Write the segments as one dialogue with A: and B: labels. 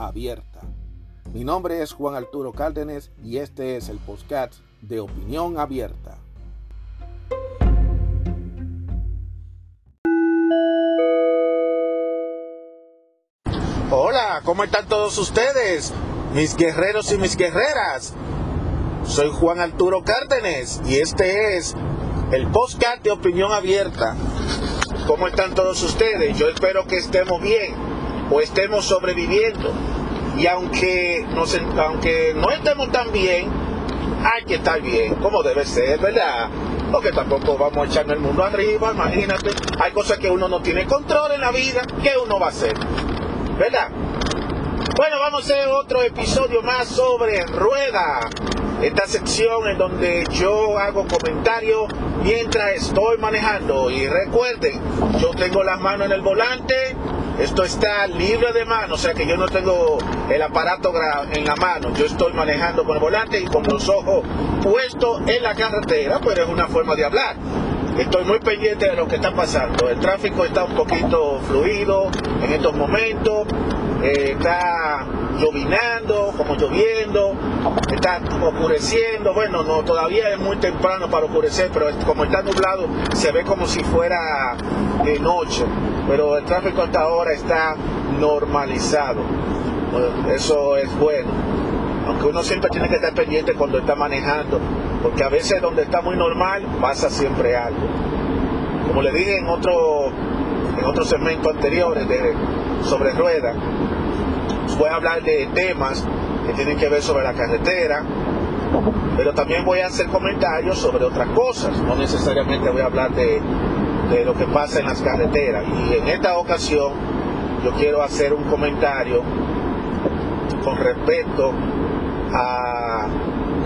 A: abierta. Mi nombre es Juan Arturo Cárdenas y este es el podcast de Opinión Abierta.
B: Hola, ¿cómo están todos ustedes? Mis guerreros y mis guerreras. Soy Juan Arturo Cárdenas y este es el podcast de Opinión Abierta. ¿Cómo están todos ustedes? Yo espero que estemos bien o estemos sobreviviendo. Y aunque, aunque no estemos tan bien, hay que estar bien, como debe ser, ¿verdad? Porque tampoco vamos a echarnos el mundo arriba, imagínate. Hay cosas que uno no tiene control en la vida, ¿qué uno va a hacer? ¿Verdad? Bueno, vamos a hacer otro episodio más sobre rueda. Esta sección en donde yo hago comentarios mientras estoy manejando. Y recuerden, yo tengo las manos en el volante, esto está libre de mano, o sea que yo no tengo el aparato en la mano, yo estoy manejando con el volante y con los ojos puestos en la carretera, pero es una forma de hablar. Estoy muy pendiente de lo que está pasando. El tráfico está un poquito fluido en estos momentos. Eh, está llovinando, como lloviendo, está oscureciendo. Bueno, no, todavía es muy temprano para oscurecer, pero como está nublado, se ve como si fuera de noche. Pero el tráfico hasta ahora está normalizado. Eso es bueno. Aunque uno siempre tiene que estar pendiente cuando está manejando, porque a veces donde está muy normal pasa siempre algo. Como le dije en otro en otros segmentos anteriores de, sobre ruedas, voy a hablar de temas que tienen que ver sobre la carretera, pero también voy a hacer comentarios sobre otras cosas, no necesariamente voy a hablar de, de lo que pasa en las carreteras. Y en esta ocasión yo quiero hacer un comentario con respecto a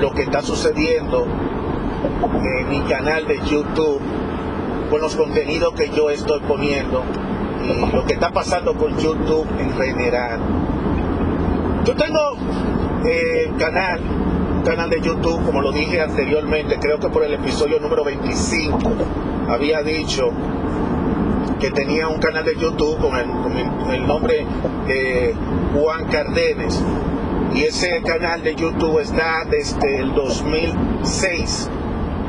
B: lo que está sucediendo en mi canal de YouTube con los contenidos que yo estoy poniendo y lo que está pasando con YouTube en general. Yo tengo eh, canal, canal de YouTube, como lo dije anteriormente, creo que por el episodio número 25 había dicho que tenía un canal de YouTube con el, nombre de Juan Cardenes. Y ese canal de YouTube está desde el 2006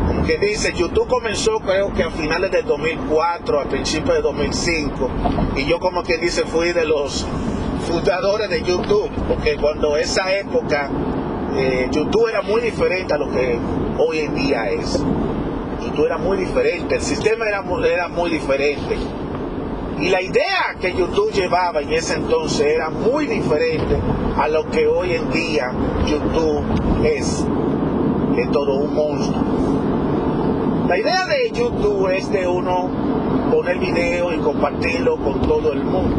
B: como que dice, YouTube comenzó creo que a finales del 2004, a principios de 2005, y yo como que dice fui de los fundadores de YouTube, porque cuando esa época eh, YouTube era muy diferente a lo que hoy en día es. YouTube era muy diferente, el sistema era, era muy diferente. Y la idea que YouTube llevaba en ese entonces era muy diferente a lo que hoy en día YouTube es. Es todo un monstruo. La idea de YouTube es de uno poner video y compartirlo con todo el mundo.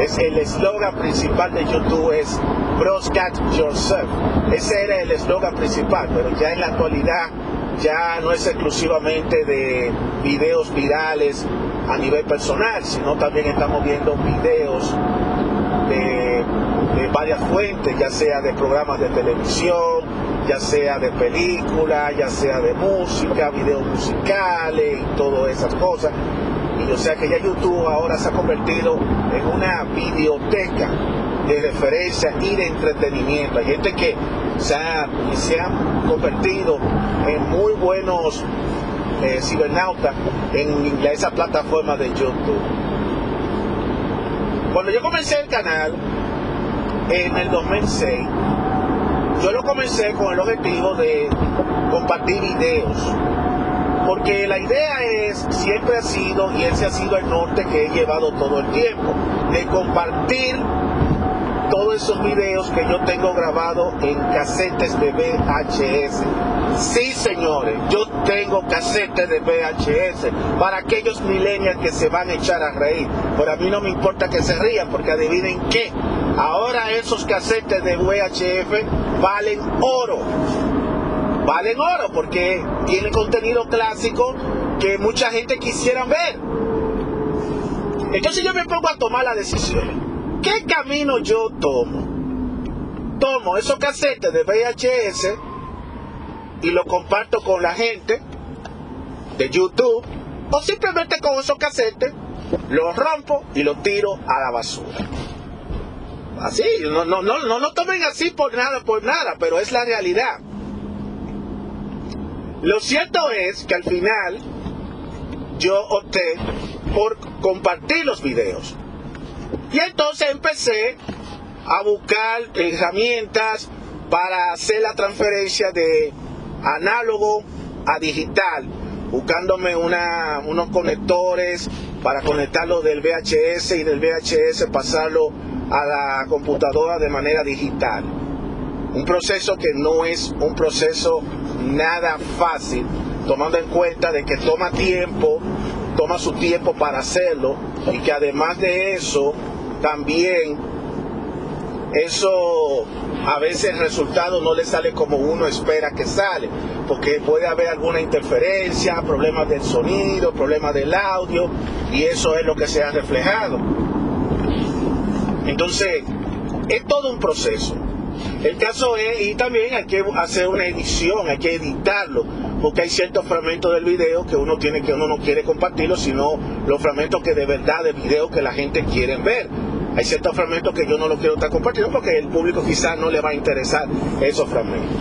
B: Es el eslogan principal de YouTube es broadcast yourself. Ese era el eslogan principal, pero ya en la actualidad ya no es exclusivamente de videos virales a nivel personal, sino también estamos viendo videos de, varias fuentes, ya sea de programas de televisión, ya sea de película, ya sea de música, videos musicales y todas esas cosas. Y o sea que ya YouTube ahora se ha convertido en una videoteca de referencia y de entretenimiento. Hay gente que se, ha, se han convertido en muy buenos eh, cibernautas en esa plataforma de YouTube. Cuando yo comencé el canal en el 2006, yo lo comencé con el objetivo de compartir videos, porque la idea es, siempre ha sido, y ese ha sido el norte que he llevado todo el tiempo, de compartir todos esos videos que yo tengo grabados en casetes de VHS. Sí, señores, yo tengo casetes de VHS para aquellos millennials que se van a echar a reír. Pero a mí no me importa que se rían, porque adivinen qué, Ahora esos casetes de VHF valen oro. Valen oro porque tienen contenido clásico que mucha gente quisiera ver. Entonces yo me pongo a tomar la decisión. ¿Qué camino yo tomo? Tomo esos casetes de VHS y lo comparto con la gente de YouTube o simplemente con esos casetes los rompo y los tiro a la basura. Así, no, no, no, no lo tomen así por nada, por nada, pero es la realidad. Lo cierto es que al final yo opté por compartir los videos. Y entonces empecé a buscar herramientas para hacer la transferencia de análogo a digital, buscándome unos conectores para conectarlo del VHS y del VHS pasarlo a la computadora de manera digital. Un proceso que no es un proceso nada fácil, tomando en cuenta de que toma tiempo, toma su tiempo para hacerlo y que además de eso, también eso a veces el resultado no le sale como uno espera que sale, porque puede haber alguna interferencia, problemas del sonido, problemas del audio, y eso es lo que se ha reflejado. Entonces, es todo un proceso. El caso es, y también hay que hacer una edición, hay que editarlo, porque hay ciertos fragmentos del video que uno tiene que uno no quiere compartirlo, sino los fragmentos que de verdad de video que la gente quiere ver. Hay ciertos fragmentos que yo no los quiero estar compartiendo porque el público quizás no le va a interesar esos fragmentos.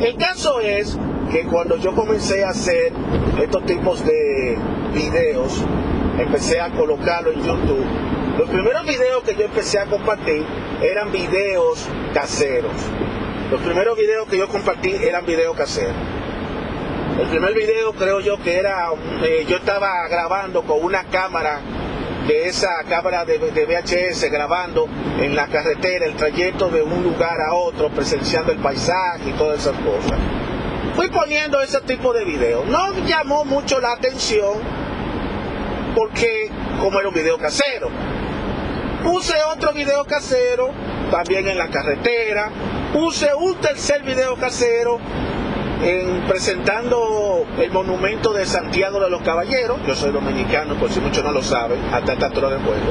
B: El caso es que cuando yo comencé a hacer estos tipos de videos, empecé a colocarlo en YouTube los primeros videos que yo empecé a compartir eran videos caseros. Los primeros videos que yo compartí eran videos caseros. El primer video creo yo que era, eh, yo estaba grabando con una cámara de esa cámara de, VHS grabando en la carretera el trayecto de un lugar a otro, presenciando el paisaje y todas esas cosas. Fui poniendo ese tipo de videos. No llamó mucho la atención porque como era un video casero, Puse otro video casero, también en la carretera. Puse un tercer video casero en, presentando el monumento de Santiago de los Caballeros. Yo soy dominicano, por si muchos no lo saben, hasta esta altura del juego.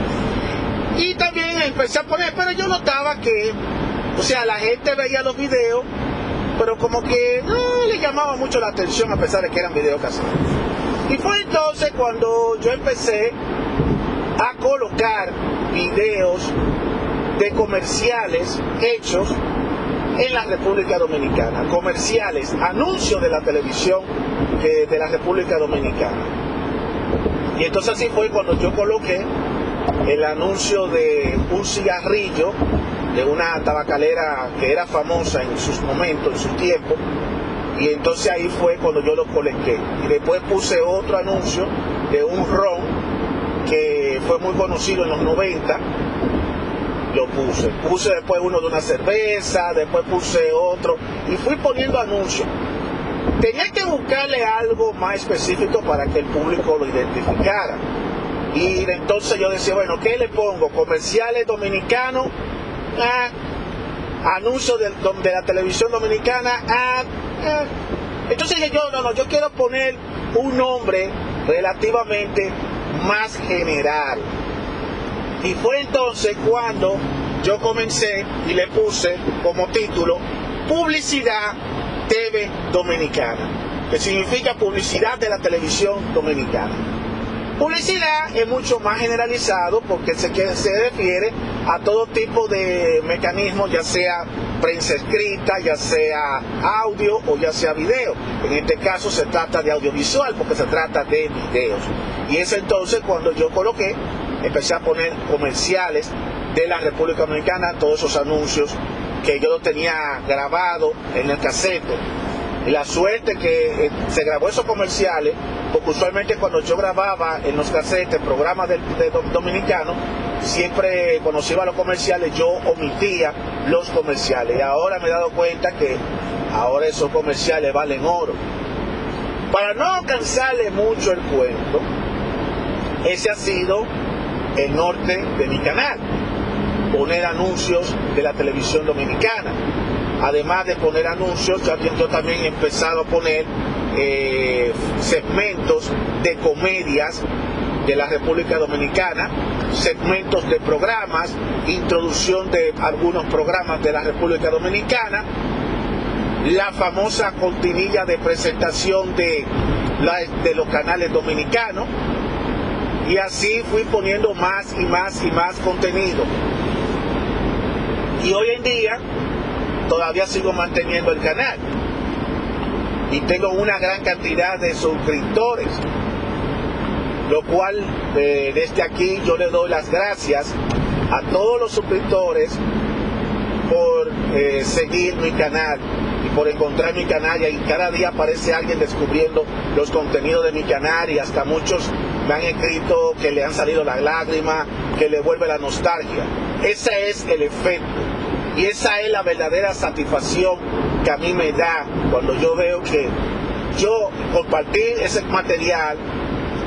B: Y también empecé a poner, pero yo notaba que, o sea, la gente veía los videos, pero como que no le llamaba mucho la atención a pesar de que eran videos caseros. Y fue entonces cuando yo empecé a colocar videos de comerciales hechos en la República Dominicana, comerciales, anuncios de la televisión de la República Dominicana. Y entonces así fue cuando yo coloqué el anuncio de un cigarrillo de una tabacalera que era famosa en sus momentos, en su tiempo, y entonces ahí fue cuando yo lo coloqué. Y después puse otro anuncio de un ron que fue muy conocido en los 90, lo puse. Puse después uno de una cerveza, después puse otro y fui poniendo anuncios. Tenía que buscarle algo más específico para que el público lo identificara. Y entonces yo decía, bueno, ¿qué le pongo? Comerciales dominicanos, ah, anuncios de, de, la televisión dominicana, ah, ah. Entonces yo, no, no, yo quiero poner un nombre relativamente más general. Y fue entonces cuando yo comencé y le puse como título Publicidad TV Dominicana, que significa publicidad de la televisión dominicana. Publicidad es mucho más generalizado porque se, se refiere a todo tipo de mecanismos, ya sea prensa escrita, ya sea audio o ya sea video. En este caso se trata de audiovisual porque se trata de videos. Y es entonces cuando yo coloqué, empecé a poner comerciales de la República Dominicana, todos esos anuncios que yo lo tenía grabado en el casete la suerte que eh, se grabó esos comerciales, porque usualmente cuando yo grababa en los casetes programas de, dominicanos, siempre cuando se iba a los comerciales yo omitía los comerciales. Y ahora me he dado cuenta que ahora esos comerciales valen oro. Para no cansarle mucho el cuento, ese ha sido el norte de mi canal. poner anuncios de la televisión dominicana. Además de poner anuncios, yo, también he empezado a poner eh, segmentos de comedias de la República Dominicana, segmentos de programas, introducción de algunos programas de la República Dominicana, la famosa cortinilla de presentación de los canales dominicanos, y así fui poniendo más y más y más contenido. Y hoy en día todavía sigo manteniendo el canal y tengo una gran cantidad de suscriptores lo cual eh, desde aquí yo le doy las gracias a todos los suscriptores por eh, seguir mi canal y por encontrar mi canal y cada día aparece alguien descubriendo los contenidos de mi canal y hasta muchos me han escrito que le han salido las lágrimas, que le vuelve la nostalgia. Ese es el efecto y esa es la verdadera satisfacción que a mí me da cuando yo veo que yo compartir ese material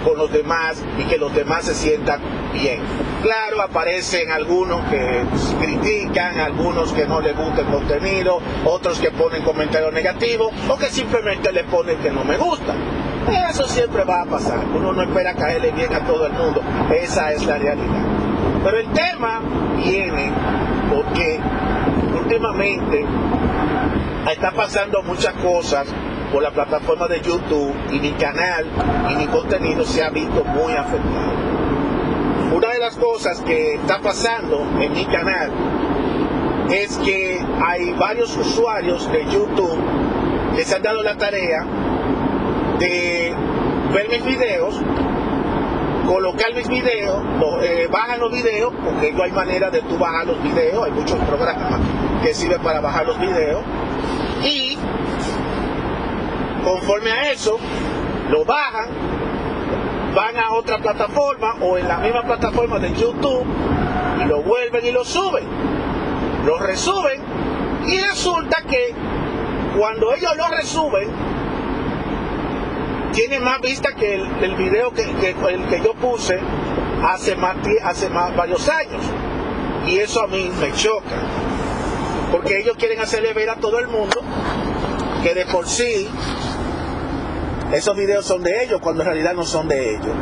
B: con los demás y que los demás se sientan bien. Claro, aparecen algunos que critican, algunos que no les gusta el contenido, otros que ponen comentarios negativos o que simplemente le ponen que no me gusta. Eso siempre va a pasar. Uno no espera caerle bien a todo el mundo. Esa es la realidad. Pero el tema viene porque últimamente está pasando muchas cosas por la plataforma de YouTube y mi canal y mi contenido se ha visto muy afectado. Una de las cosas que está pasando en mi canal es que hay varios usuarios de YouTube que se han dado la tarea de ver mis videos, colocar mis videos, eh, bajan los videos, porque no hay manera de tú bajar los videos, hay muchos programas que sirven para bajar los videos, y Conforme a eso, lo bajan, van a otra plataforma o en la misma plataforma de YouTube lo vuelven y lo suben. Lo resuben y resulta que cuando ellos lo resuben, tiene más vista que el, video que, el que yo puse hace, más, hace más varios años. Y eso a mí me choca. Porque ellos quieren hacerle ver a todo el mundo que de por sí esos videos son de ellos cuando en realidad no son de ellos.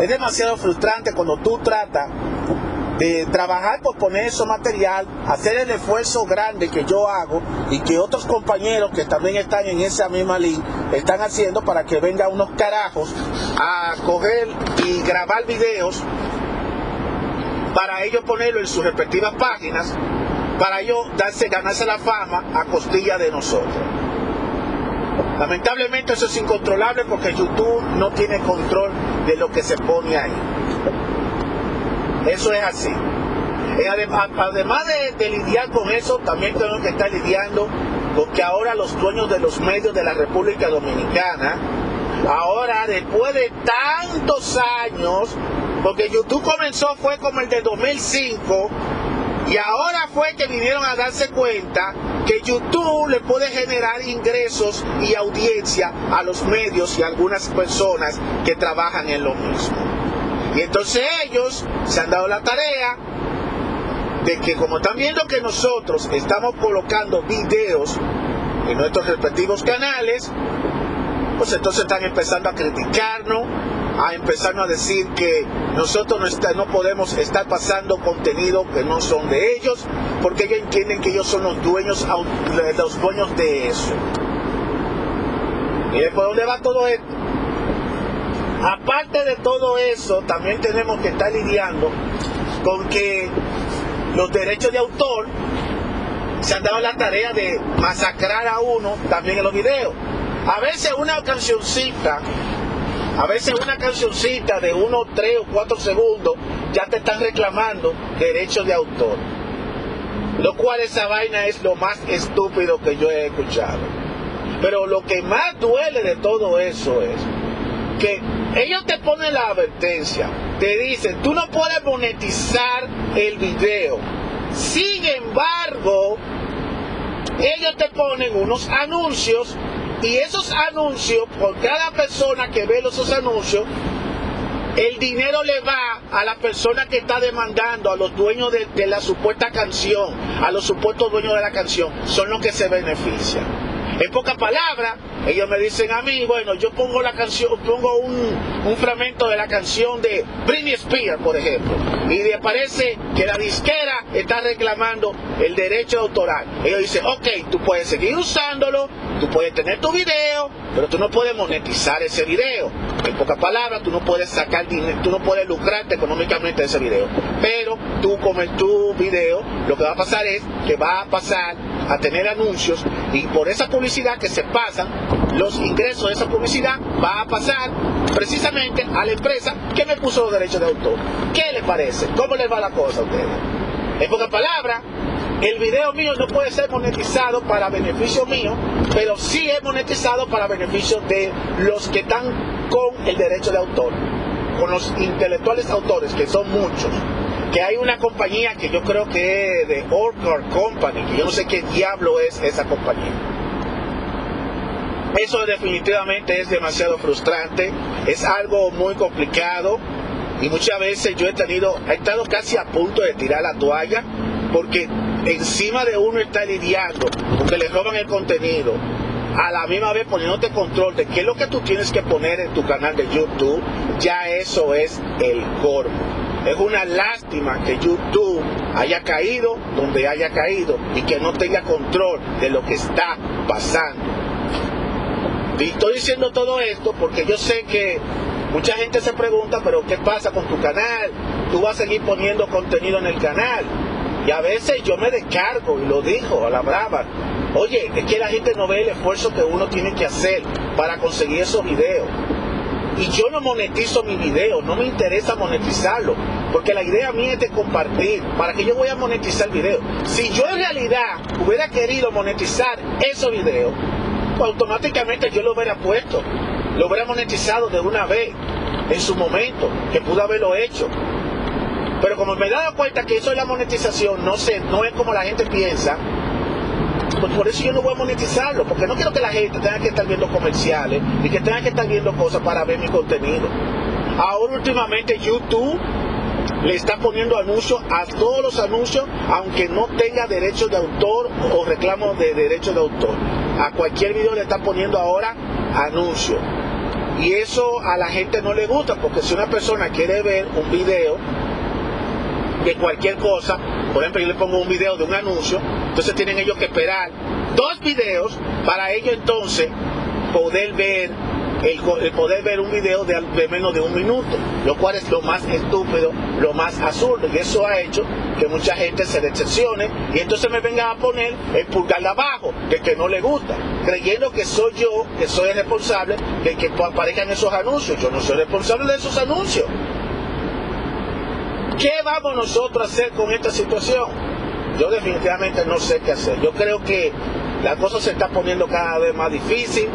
B: Es demasiado frustrante cuando tú tratas de trabajar por poner eso material, hacer el esfuerzo grande que yo hago y que otros compañeros que también están en esa misma línea están haciendo para que vengan unos carajos a coger y grabar videos para ellos ponerlo en sus respectivas páginas, para ellos darse, ganarse la fama a costilla de nosotros. Lamentablemente eso es incontrolable porque YouTube no tiene control de lo que se pone ahí. Eso es así. Además de, lidiar con eso, también tenemos que estar lidiando con que ahora los dueños de los medios de la República Dominicana, ahora después de tantos años, porque YouTube comenzó fue como el de 2005, y ahora fue que vinieron a darse cuenta que YouTube le puede generar ingresos y audiencia a los medios y a algunas personas que trabajan en lo mismo. Y entonces ellos se han dado la tarea de que como están viendo que nosotros estamos colocando videos en nuestros respectivos canales, pues entonces están empezando a criticarnos, a empezarnos a decir que nosotros no, no podemos estar pasando contenido que no son de ellos, porque ellos entienden que ellos son los dueños, los dueños de eso. ¿Y por dónde va todo esto? Aparte de todo eso, también tenemos que estar lidiando con que los derechos de autor se han dado la tarea de masacrar a uno también en los videos. A veces una cancioncita a veces una cancioncita de uno, tres o cuatro segundos ya te están reclamando derechos de autor. Lo cual esa vaina es lo más estúpido que yo he escuchado. Pero lo que más duele de todo eso es que ellos te ponen la advertencia, te dicen, tú no puedes monetizar el video. Sin embargo, ellos te ponen unos anuncios y esos anuncios, por cada persona que ve esos anuncios, el dinero le va a la persona que está demandando, a los dueños de, de la supuesta canción, a los supuestos dueños de la canción, son los que se benefician. En pocas palabras, ellos me dicen a mí, bueno, yo pongo la canción, pongo un, fragmento de la canción de Britney Spears, por ejemplo, y le parece que la disquera está reclamando el derecho autoral. Ellos dicen, ok, tú puedes seguir usándolo, tú puedes tener tu video, pero tú no puedes monetizar ese video. En pocas palabras, tú no puedes sacar dinero, tú no puedes lucrarte económicamente de ese video. Pero tú con tu video, lo que va a pasar es que va a pasar a tener anuncios y por esa publicidad que se pasan, los ingresos de esa publicidad va a pasar precisamente a la empresa que me puso los derechos de autor. ¿Qué le parece? ¿Cómo les va la cosa a ustedes? En pocas palabras, el video mío no puede ser monetizado para beneficio mío, pero sí es monetizado para beneficio de los que están con el derecho de autor, con los intelectuales autores, que son muchos que hay una compañía que yo creo que es de Orchard Company, que yo no sé qué diablo es esa compañía. Eso definitivamente es demasiado frustrante, es algo muy complicado y muchas veces yo he tenido, he estado casi a punto de tirar la toalla porque encima de uno está lidiando porque le roban el contenido, a la misma vez poniéndote control de qué es lo que tú tienes que poner en tu canal de YouTube, ya eso es el cormo. Es una lástima que YouTube haya caído donde haya caído y que no tenga control de lo que está pasando. Y estoy diciendo todo esto porque yo sé que mucha gente se pregunta, pero ¿qué pasa con tu canal? Tú vas a seguir poniendo contenido en el canal. Y a veces yo me descargo y lo dijo a la brava. Oye, es que la gente no ve el esfuerzo que uno tiene que hacer para conseguir esos videos. Y yo no monetizo mi video, no me interesa monetizarlo, porque la idea mía es de compartir. ¿Para que yo voy a monetizar el video? Si yo en realidad hubiera querido monetizar esos videos, automáticamente yo lo hubiera puesto, lo hubiera monetizado de una vez, en su momento, que pudo haberlo hecho. Pero como me he dado cuenta que eso es la monetización, no sé, no es como la gente piensa, pues por eso yo no voy a monetizarlo, porque no quiero que la gente tenga que estar viendo comerciales y que tenga que estar viendo cosas para ver mi contenido. Ahora últimamente YouTube le está poniendo anuncios a todos los anuncios, aunque no tenga derechos de autor o reclamo de derechos de autor. A cualquier video le está poniendo ahora anuncios. Y eso a la gente no le gusta, porque si una persona quiere ver un video de cualquier cosa, por ejemplo, yo le pongo un video de un anuncio, entonces tienen ellos que esperar dos videos para ellos entonces poder ver el, poder ver un video de, menos de un minuto, lo cual es lo más estúpido, lo más absurdo, y eso ha hecho que mucha gente se decepcione y entonces me venga a poner el pulgar de abajo, de que no le gusta, creyendo que soy yo, que soy el responsable de que aparezcan esos anuncios. Yo no soy responsable de esos anuncios. ¿Qué vamos nosotros a hacer con esta situación? Yo definitivamente no sé qué hacer. Yo creo que la cosa se está poniendo cada vez más difícil,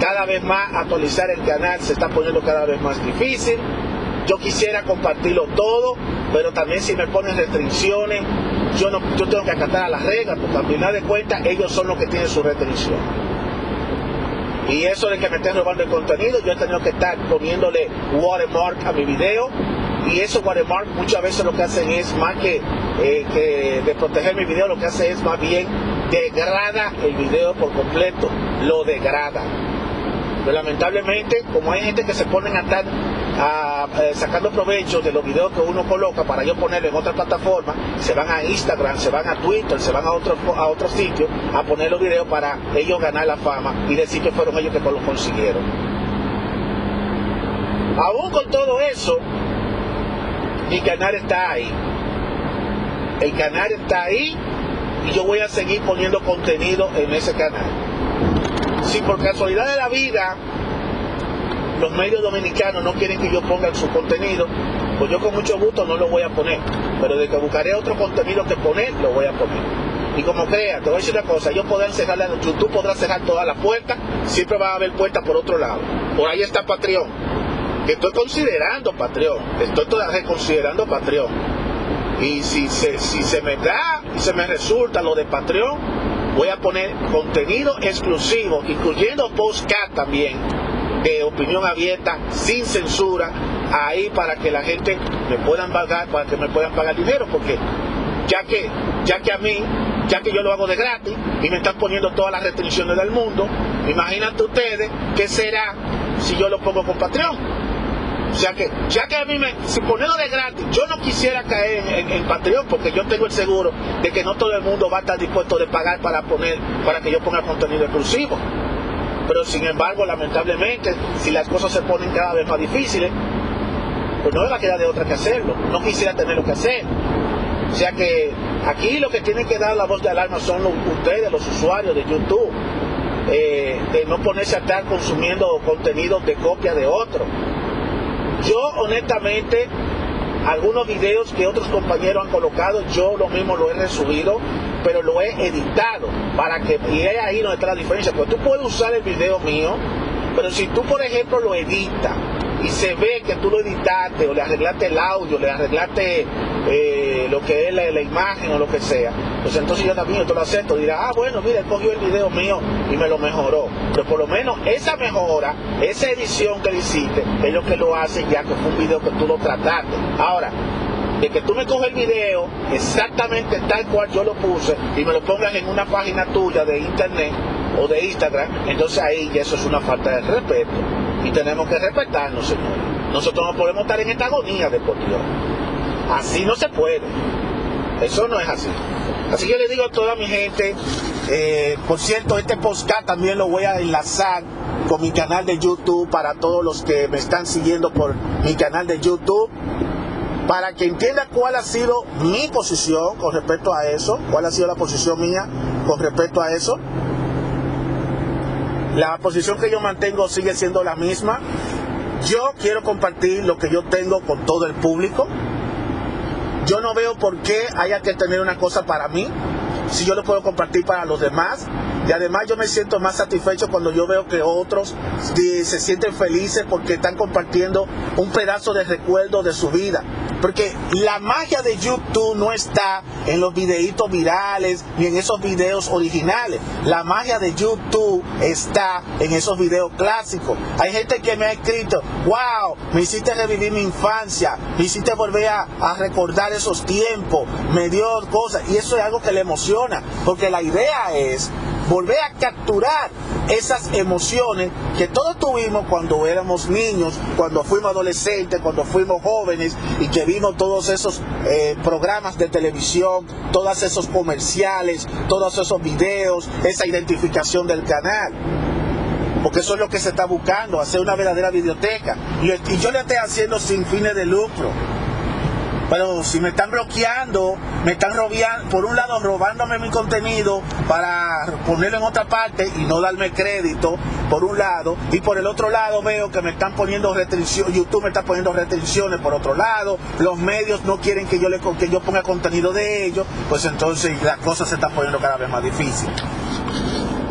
B: cada vez más actualizar el canal se está poniendo cada vez más difícil. Yo quisiera compartirlo todo, pero también si me ponen restricciones, yo, no, yo tengo que acatar a las reglas, porque al final de cuentas ellos son los que tienen su restricción. Y eso de que me estén robando el contenido, yo he tenido que estar poniéndole watermark a mi video y eso watermark muchas veces lo que hacen es más que, eh, de proteger mi video, lo que hace es más bien degrada el video por completo, lo degrada. Pero lamentablemente, como hay gente que se ponen a estar eh, sacando provecho de los videos que uno coloca para yo ponerlo en otra plataforma, se van a Instagram, se van a Twitter, se van a otros a otro sitio a poner los videos para ellos ganar la fama y decir que fueron ellos que lo consiguieron. Aún con todo eso, mi canal está ahí. El canal está ahí y yo voy a seguir poniendo contenido en ese canal. Si por casualidad de la vida los medios dominicanos no quieren que yo ponga su contenido, pues yo con mucho gusto no lo voy a poner. Pero de que buscaré otro contenido que poner, lo voy a poner. Y como crea, te voy a decir una cosa, yo podrán cerrar, YouTube podrá cerrar todas las puertas, siempre va a haber puertas por otro lado. Por ahí está Patreon estoy considerando Patreon, estoy todavía considerando Patreon. Y si se, si se me da y se me resulta lo de Patreon, voy a poner contenido exclusivo, incluyendo postcat también, de opinión abierta, sin censura, ahí para que la gente me puedan pagar, para que me puedan pagar dinero, porque ya que, ya que a mí, ya que yo lo hago de gratis y me están poniendo todas las restricciones del mundo, imagínate ustedes qué será si yo lo pongo con Patreon. O sea que, ya que a mí me, si ponerlo de gratis, yo no quisiera caer en, en, Patreon porque yo tengo el seguro de que no todo el mundo va a estar dispuesto de pagar para poner, para que yo ponga contenido exclusivo. Pero sin embargo, lamentablemente, si las cosas se ponen cada vez más difíciles, pues no me va a quedar de otra que hacerlo. No quisiera tener lo que hacer. O sea que aquí lo que tienen que dar la voz de alarma son ustedes, los usuarios de YouTube. Eh, de no ponerse a estar consumiendo contenido de copia de otro. Yo honestamente, algunos videos que otros compañeros han colocado, yo lo mismo lo he resubido, pero lo he editado para que, y ahí donde está la diferencia, porque tú puedes usar el video mío, pero si tú por ejemplo lo editas y se ve que tú lo editaste o le arreglaste el audio, le arreglaste eh, lo que es la, imagen o lo que sea, pues entonces yo también te lo acepto. Dirá, ah, bueno, mira, cogió el video mío y me lo mejoró. Pero por lo menos esa mejora, esa edición que le hiciste, es lo que lo hace ya que fue un video que tú lo trataste. Ahora, de que tú me coges el video exactamente tal cual yo lo puse y me lo pongas en una página tuya de internet o de Instagram, entonces ahí ya eso es una falta de respeto. Y tenemos que respetarnos, señores. Nosotros no podemos estar en esta agonía de por Dios. Así no se puede. Eso no es así. Así que le digo a toda mi gente, eh, por cierto, este podcast también lo voy a enlazar con mi canal de YouTube para todos los que me están siguiendo por mi canal de YouTube para que entienda cuál ha sido mi posición con respecto a eso, cuál ha sido la posición mía con respecto a eso. La posición que yo mantengo sigue siendo la misma. Yo quiero compartir lo que yo tengo con todo el público. Yo no veo por qué haya que tener una cosa para mí, si yo lo puedo compartir para los demás. Y además yo me siento más satisfecho cuando yo veo que otros se sienten felices porque están compartiendo un pedazo de recuerdo de su vida. Porque la magia de YouTube no está en los videitos virales ni en esos videos originales. La magia de YouTube está en esos videos clásicos. Hay gente que me ha escrito, wow, me hiciste revivir mi infancia, me hiciste volver a, a recordar esos tiempos, me dio cosas. Y eso es algo que le emociona. Porque la idea es volver a capturar esas emociones que todos tuvimos cuando éramos niños, cuando fuimos adolescentes, cuando fuimos jóvenes y que vimos todos esos eh, programas de televisión, todos esos comerciales, todos esos videos, esa identificación del canal. Porque eso es lo que se está buscando, hacer una verdadera biblioteca. Y, yo le estoy haciendo sin fines de lucro. Pero si me están bloqueando, me están robando, por un lado robándome mi contenido para ponerlo en otra parte y no darme crédito, por un lado, y por el otro lado veo que me están poniendo restricciones, YouTube me está poniendo restricciones por otro lado, los medios no quieren que yo le que yo ponga contenido de ellos, pues entonces las cosas se están poniendo cada vez más difíciles.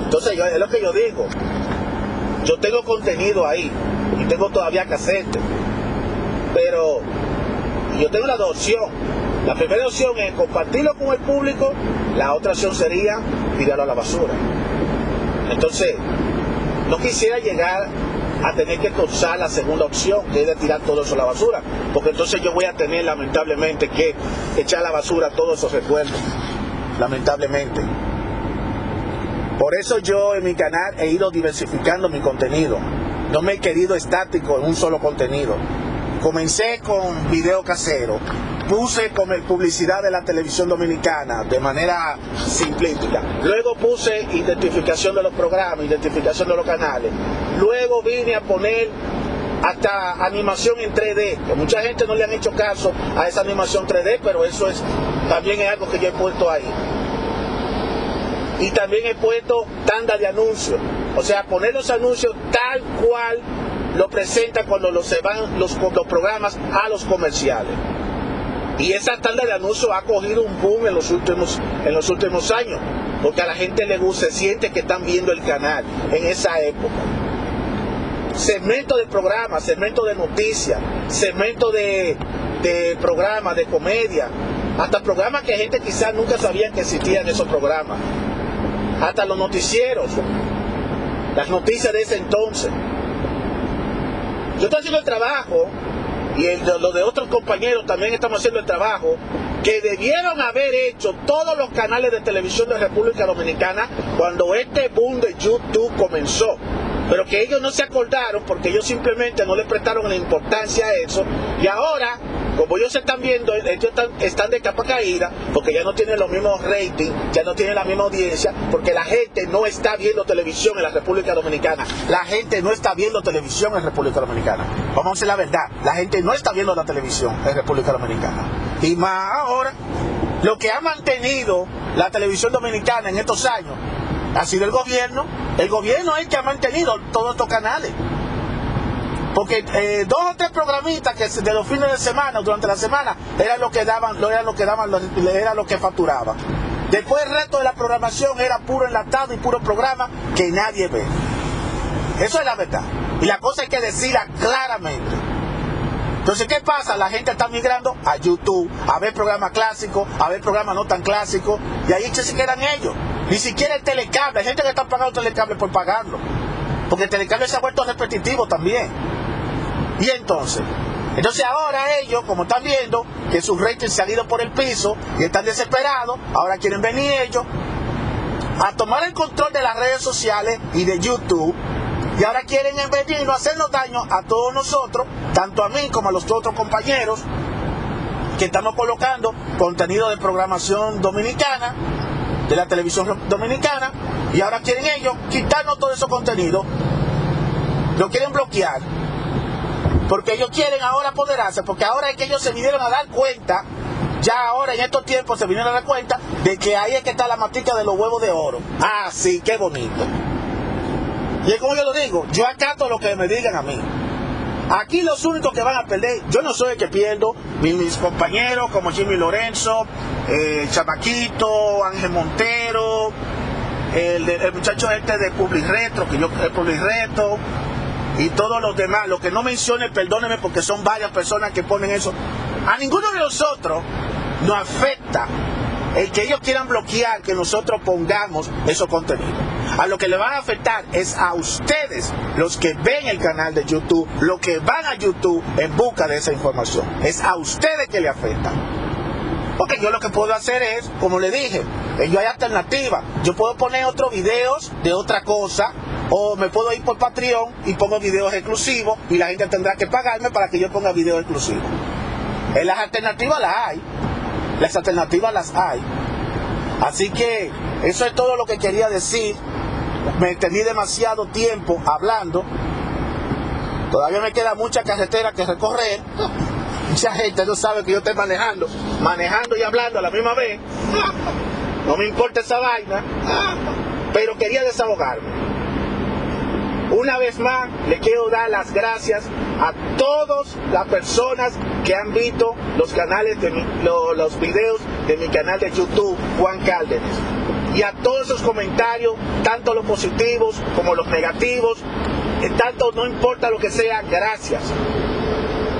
B: Entonces yo, es lo que yo digo. Yo tengo contenido ahí y tengo todavía que hacerte. Pero yo tengo las dos opciones. La primera opción es compartirlo con el público, la otra opción sería tirarlo a la basura. Entonces, no quisiera llegar a tener que usar la segunda opción, que es de tirar todo eso a la basura, porque entonces yo voy a tener lamentablemente que echar a la basura todos esos recuerdos, lamentablemente. Por eso yo en mi canal he ido diversificando mi contenido. No me he querido estático en un solo contenido. Comencé con video casero, puse como publicidad de la televisión dominicana de manera simplística. Luego puse identificación de los programas, identificación de los canales. Luego vine a poner hasta animación en 3D, que mucha gente no le han hecho caso a esa animación 3D, pero eso es también es algo que yo he puesto ahí. Y también he puesto tanda de anuncios, o sea, poner los anuncios tal cual lo presenta cuando los, se van los, los programas a los comerciales. Y esa tanda de anuncios ha cogido un boom en los últimos, en los últimos años, porque a la gente le gusta, siente que están viendo el canal en esa época. Segmento de programas, segmento de noticias, segmento de, de programas, de comedia, hasta programas que gente quizás nunca sabía que existían esos programas, hasta los noticieros, las noticias de ese entonces. Yo estoy haciendo el trabajo y el, lo de otros compañeros también estamos haciendo el trabajo que debieron haber hecho todos los canales de televisión de República Dominicana cuando este boom de YouTube comenzó. Pero que ellos no se acordaron porque ellos simplemente no le prestaron la importancia a eso y ahora como ellos están viendo ellos están, de capa caída porque ya no tienen los mismos ratings ya no tienen la misma audiencia porque la gente no está viendo televisión en la República Dominicana la gente no está viendo televisión en República Dominicana vamos a decir la verdad la gente no está viendo la televisión en República Dominicana y más ahora lo que ha mantenido la televisión dominicana en estos años ha sido el gobierno. El gobierno es el que ha mantenido todos estos canales. Porque eh, dos o tres programitas que de los fines de semana, durante la semana, era lo que daban, era lo que daban, era lo que facturaba. Después el resto de la programación era puro enlatado y puro programa que nadie ve. Eso es la verdad. Y la cosa hay que decirla claramente. Entonces, ¿qué pasa? La gente está migrando a YouTube, a ver programas clásicos, a ver programas no tan clásicos, y ahí se quedan ellos. Ni siquiera el telecable. Hay gente que está pagando el telecable por pagarlo. Porque el telecable se ha vuelto repetitivo también. Y entonces, entonces ahora ellos, como están viendo que sus ratings se han ido por el piso y están desesperados, ahora quieren venir ellos a tomar el control de las redes sociales y de YouTube. Y ahora quieren venir a hacernos daño a todos nosotros, tanto a mí como a los otros compañeros que estamos colocando contenido de programación dominicana de la televisión dominicana y ahora quieren ellos quitarnos todo ese contenido, lo quieren bloquear, porque ellos quieren ahora apoderarse, porque ahora es que ellos se vinieron a dar cuenta, ya ahora en estos tiempos se vinieron a dar cuenta de que ahí es que está la matica de los huevos de oro. Ah, sí, qué bonito. Y es como yo lo digo, yo acato lo que me digan a mí. Aquí los únicos que van a perder, yo no soy el que pierdo, mis, compañeros como Jimmy Lorenzo, eh, Chamaquito, Ángel Montero, el, muchacho este de Public Retro, que yo es Public Retro, y todos los demás, lo que no mencione, perdónenme porque son varias personas que ponen eso. A ninguno de nosotros nos afecta el que ellos quieran bloquear que nosotros pongamos esos contenidos. A lo que le van a afectar es a ustedes, los que ven el canal de YouTube, los que van a YouTube en busca de esa información. Es a ustedes que le afecta. Porque yo lo que puedo hacer es, como le dije, yo hay alternativa. Yo puedo poner otros videos de otra cosa, o me puedo ir por Patreon y pongo videos exclusivos y la gente tendrá que pagarme para que yo ponga videos exclusivos. En las alternativas las hay. Las alternativas las hay. Así que eso es todo lo que quería decir. Me extendí demasiado tiempo hablando. Todavía me queda mucha carretera que recorrer. Mucha gente no sabe que yo estoy manejando. Manejando y hablando a la misma vez. No me importa esa vaina. Pero quería desahogarme. Una vez más, le quiero dar las gracias a todas las personas que han visto los canales de los videos de mi canal de YouTube, Juan Cárdenas. Y a todos esos comentarios, tanto los positivos como los negativos, tanto no importa lo que sea, gracias.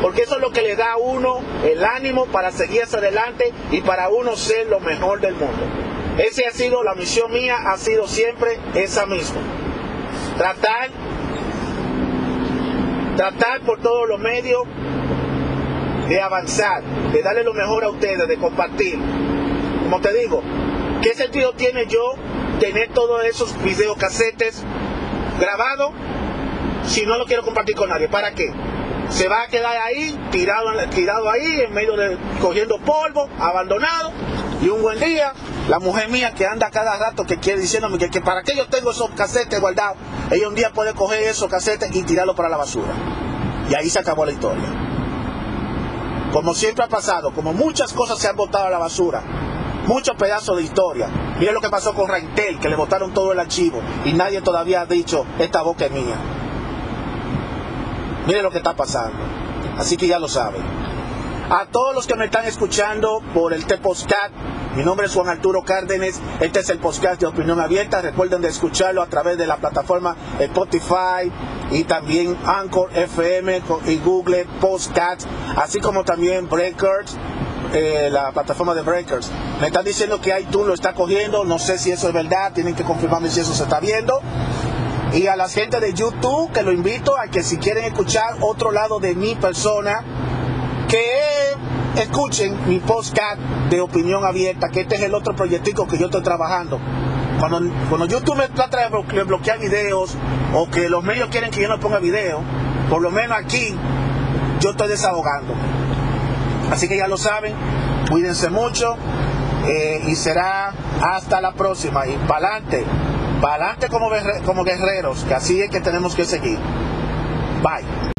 B: Porque eso es lo que le da a uno el ánimo para seguir hacia adelante y para uno ser lo mejor del mundo. Esa ha sido la misión mía, ha sido siempre esa misma tratar, tratar por todos los medios de avanzar, de darle lo mejor a ustedes, de compartir. Como te digo, ¿qué sentido tiene yo tener todos esos videocasetes grabados si no lo quiero compartir con nadie? ¿Para qué? Se va a quedar ahí, tirado, tirado ahí, en medio de cogiendo polvo, abandonado, y un buen día la mujer mía que anda cada rato que quiere diciéndome que, para qué yo tengo esos casetes guardados, ella un día puede coger esos casetes y tirarlos para la basura. Y ahí se acabó la historia. Como siempre ha pasado, como muchas cosas se han botado a la basura, muchos pedazos de historia. Miren lo que pasó con Raintel, que le botaron todo el archivo y nadie todavía ha dicho, esta boca es mía. Miren lo que está pasando. Así que ya lo saben. A todos los que me están escuchando por el T-Postcat, mi nombre es Juan Arturo Cárdenas. Este es el podcast de Opinión Abierta. Recuerden de escucharlo a través de la plataforma Spotify y también Anchor FM y Google Podcasts, así como también Breakers. Eh, la plataforma de Breakers. Me están diciendo que iTunes lo está cogiendo, no sé si eso es verdad, tienen que confirmarme si eso se está viendo. Y a la gente de YouTube que lo invito a que si quieren escuchar otro lado de mi persona, que escuchen mi podcast de opinión abierta, que este es el otro proyectico que yo estoy trabajando. Cuando, cuando YouTube me trata de bloquear videos o que los medios quieren que yo no ponga video, por lo menos aquí yo estoy desahogando. Así que ya lo saben, cuídense mucho eh, y será hasta la próxima. Y para adelante, para adelante como, como guerreros, que así es que tenemos que seguir. Bye.